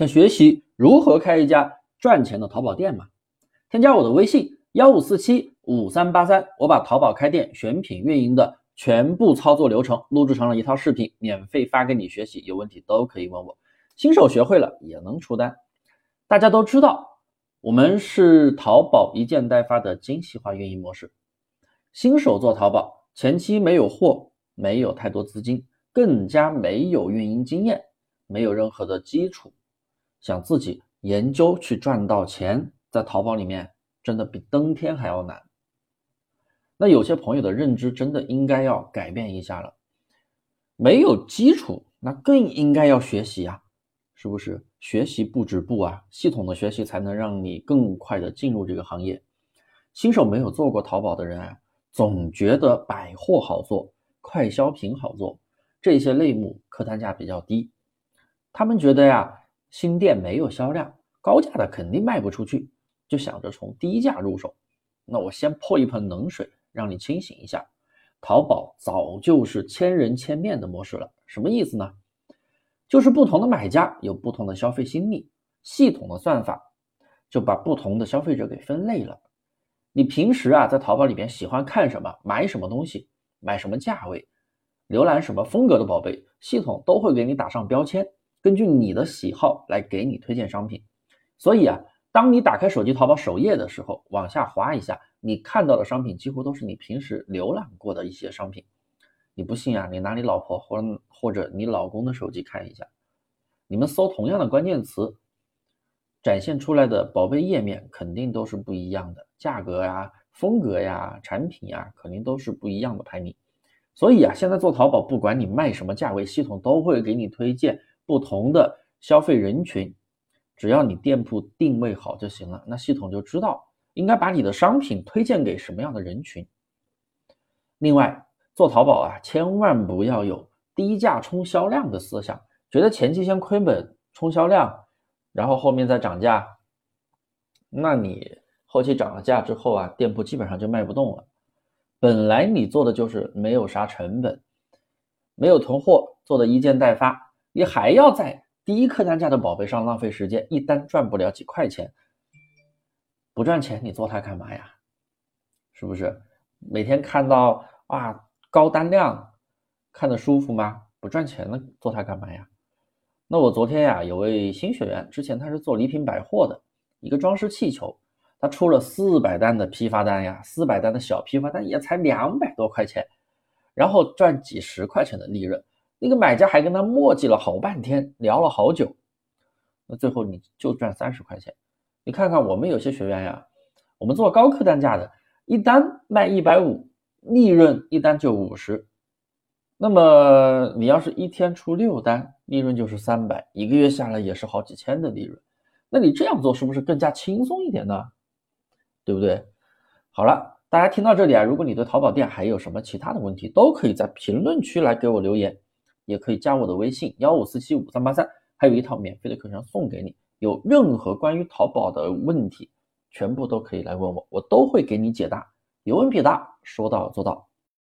想学习如何开一家赚钱的淘宝店吗？添加我的微信幺五四七五三八三，我把淘宝开店选品运营的全部操作流程录制成了一套视频，免费发给你学习，有问题都可以问我。新手学会了也能出单。大家都知道，我们是淘宝一件代发的精细化运营模式。新手做淘宝，前期没有货，没有太多资金，更加没有运营经验，没有任何的基础，想自己研究去赚到钱。在淘宝里面，真的比登天还要难。那有些朋友的认知真的应该要改变一下了。没有基础，那更应该要学习呀，是不是？学习不止步啊，系统的学习才能让你更快的进入这个行业。新手没有做过淘宝的人啊，总觉得百货好做，快消品好做，这些类目客单价比较低。他们觉得呀，新店没有销量，高价的肯定卖不出去。就想着从低价入手，那我先泼一盆冷水，让你清醒一下。淘宝早就是千人千面的模式了，什么意思呢？就是不同的买家有不同的消费心理，系统的算法就把不同的消费者给分类了。你平时啊在淘宝里边喜欢看什么，买什么东西，买什么价位，浏览什么风格的宝贝，系统都会给你打上标签，根据你的喜好来给你推荐商品。所以啊。当你打开手机淘宝首页的时候，往下滑一下，你看到的商品几乎都是你平时浏览过的一些商品。你不信啊？你拿你老婆或或者你老公的手机看一下，你们搜同样的关键词，展现出来的宝贝页面肯定都是不一样的，价格呀、风格呀、产品呀，肯定都是不一样的排名。所以啊，现在做淘宝，不管你卖什么价位，系统都会给你推荐不同的消费人群。只要你店铺定位好就行了，那系统就知道应该把你的商品推荐给什么样的人群。另外，做淘宝啊，千万不要有低价冲销量的思想，觉得前期先亏本冲销量，然后后面再涨价，那你后期涨了价之后啊，店铺基本上就卖不动了。本来你做的就是没有啥成本，没有囤货，做的一件代发，你还要在。低客单价的宝贝上浪费时间，一单赚不了几块钱，不赚钱你做它干嘛呀？是不是？每天看到啊高单量，看得舒服吗？不赚钱了做它干嘛呀？那我昨天呀有位新学员，之前他是做礼品百货的一个装饰气球，他出了四百单的批发单呀，四百单的小批发单也才两百多块钱，然后赚几十块钱的利润。那个买家还跟他磨叽了好半天，聊了好久，那最后你就赚三十块钱。你看看我们有些学员呀，我们做高客单价的，一单卖一百五，利润一单就五十。那么你要是一天出六单，利润就是三百，一个月下来也是好几千的利润。那你这样做是不是更加轻松一点呢？对不对？好了，大家听到这里啊，如果你对淘宝店还有什么其他的问题，都可以在评论区来给我留言。也可以加我的微信幺五四七五三八三，还有一套免费的课程送给你。有任何关于淘宝的问题，全部都可以来问我，我都会给你解答。有问必答，说到做到。